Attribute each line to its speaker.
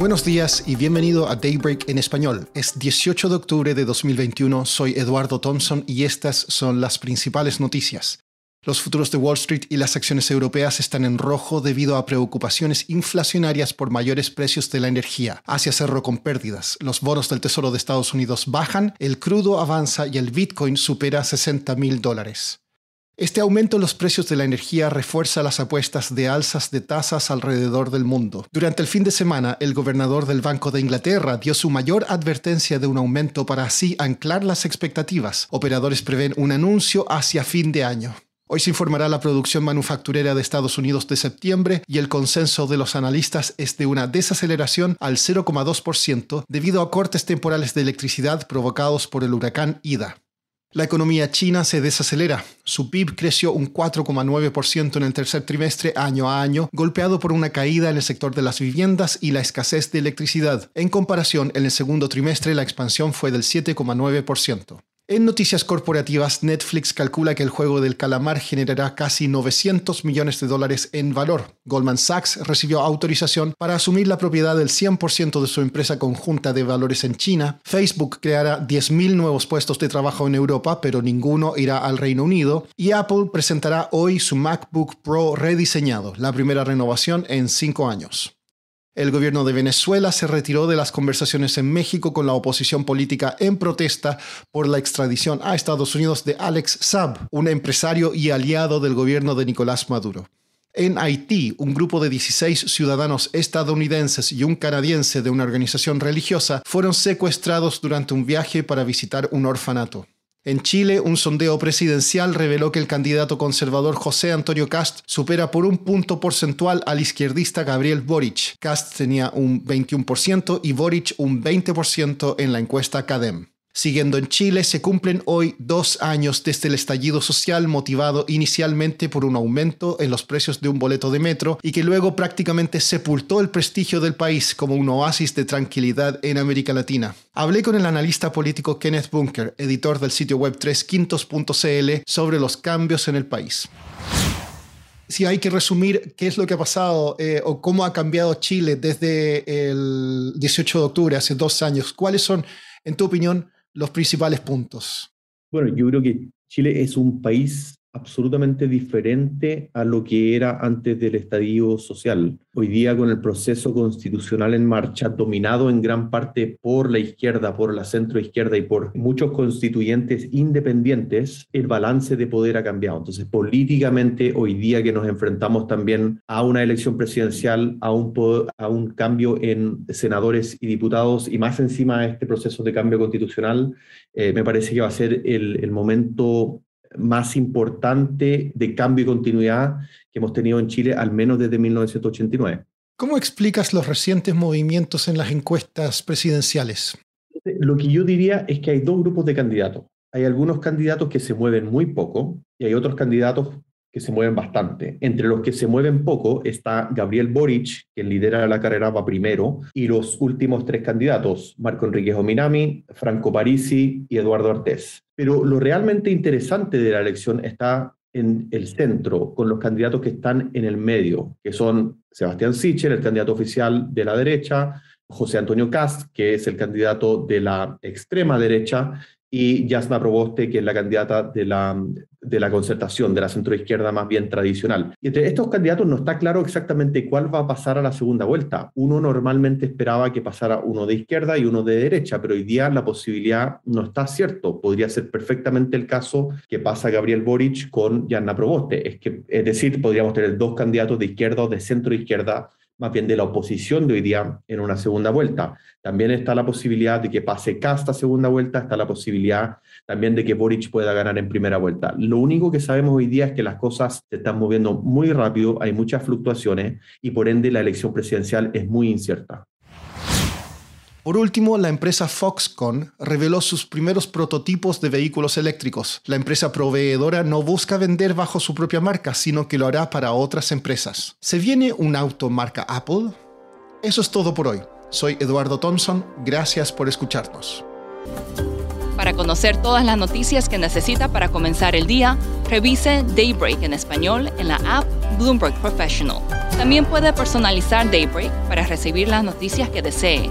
Speaker 1: Buenos días y bienvenido a Daybreak en español. Es 18 de octubre de 2021, soy Eduardo Thompson y estas son las principales noticias. Los futuros de Wall Street y las acciones europeas están en rojo debido a preocupaciones inflacionarias por mayores precios de la energía. Asia cerró con pérdidas. Los bonos del Tesoro de Estados Unidos bajan, el crudo avanza y el Bitcoin supera 60 mil dólares. Este aumento en los precios de la energía refuerza las apuestas de alzas de tasas alrededor del mundo. Durante el fin de semana, el gobernador del Banco de Inglaterra dio su mayor advertencia de un aumento para así anclar las expectativas. Operadores prevén un anuncio hacia fin de año. Hoy se informará la producción manufacturera de Estados Unidos de septiembre y el consenso de los analistas es de una desaceleración al 0,2% debido a cortes temporales de electricidad provocados por el huracán Ida. La economía china se desacelera. Su PIB creció un 4,9% en el tercer trimestre año a año, golpeado por una caída en el sector de las viviendas y la escasez de electricidad. En comparación, en el segundo trimestre la expansión fue del 7,9%. En noticias corporativas, Netflix calcula que el juego del calamar generará casi 900 millones de dólares en valor. Goldman Sachs recibió autorización para asumir la propiedad del 100% de su empresa conjunta de valores en China. Facebook creará 10.000 nuevos puestos de trabajo en Europa, pero ninguno irá al Reino Unido. Y Apple presentará hoy su MacBook Pro rediseñado, la primera renovación en cinco años. El gobierno de Venezuela se retiró de las conversaciones en México con la oposición política en protesta por la extradición a Estados Unidos de Alex Saab, un empresario y aliado del gobierno de Nicolás Maduro. En Haití, un grupo de 16 ciudadanos estadounidenses y un canadiense de una organización religiosa fueron secuestrados durante un viaje para visitar un orfanato. En Chile, un sondeo presidencial reveló que el candidato conservador José Antonio Cast supera por un punto porcentual al izquierdista Gabriel Boric. Cast tenía un 21% y Boric un 20% en la encuesta CADEM. Siguiendo en Chile, se cumplen hoy dos años desde el estallido social motivado inicialmente por un aumento en los precios de un boleto de metro y que luego prácticamente sepultó el prestigio del país como un oasis de tranquilidad en América Latina. Hablé con el analista político Kenneth Bunker, editor del sitio web 3quintos.cl, sobre los cambios en el país si hay que resumir qué es lo que ha pasado eh, o cómo ha cambiado Chile desde el 18 de octubre, hace dos años, ¿cuáles son, en tu opinión, los principales puntos?
Speaker 2: Bueno, yo creo que Chile es un país absolutamente diferente a lo que era antes del estadio social. Hoy día con el proceso constitucional en marcha, dominado en gran parte por la izquierda, por la centroizquierda y por muchos constituyentes independientes, el balance de poder ha cambiado. Entonces, políticamente, hoy día que nos enfrentamos también a una elección presidencial, a un, a cambio en senadores y diputados y más encima de este proceso de cambio constitucional, eh, me parece que va a ser el, el momento más importante de cambio y continuidad que hemos tenido en Chile, al menos desde 1989.
Speaker 1: ¿Cómo explicas los recientes movimientos en las encuestas presidenciales?
Speaker 2: Lo que yo diría es que hay dos grupos de candidatos. Hay algunos candidatos que se mueven muy poco y hay otros candidatos que se mueven bastante. Entre los que se mueven poco está Gabriel Boric, que lidera la carrera, va primero, y los últimos tres candidatos, Marco Enrique Ominami, Franco Parisi y Eduardo Artés. Pero lo realmente interesante de la elección está en el centro, con los candidatos que están en el medio, que son Sebastián Sichel, el candidato oficial de la derecha, José Antonio Cast, que es el candidato de la extrema derecha, y Yasna Proboste, que es la candidata de la de la concertación, de la centroizquierda más bien tradicional. Y entre estos candidatos no está claro exactamente cuál va a pasar a la segunda vuelta. Uno normalmente esperaba que pasara uno de izquierda y uno de derecha, pero hoy día la posibilidad no está cierto. Podría ser perfectamente el caso que pasa Gabriel Boric con Janna Proboste. Es, que, es decir, podríamos tener dos candidatos de izquierda o de centro izquierda más bien de la oposición de hoy día en una segunda vuelta. También está la posibilidad de que pase Casta segunda vuelta, está la posibilidad también de que Boric pueda ganar en primera vuelta. Lo único que sabemos hoy día es que las cosas se están moviendo muy rápido, hay muchas fluctuaciones y por ende la elección presidencial es muy incierta.
Speaker 1: Por último, la empresa Foxconn reveló sus primeros prototipos de vehículos eléctricos. La empresa proveedora no busca vender bajo su propia marca, sino que lo hará para otras empresas. ¿Se viene un auto marca Apple? Eso es todo por hoy. Soy Eduardo Thompson, gracias por escucharnos.
Speaker 3: Para conocer todas las noticias que necesita para comenzar el día, revise Daybreak en español en la app Bloomberg Professional. También puede personalizar Daybreak para recibir las noticias que desee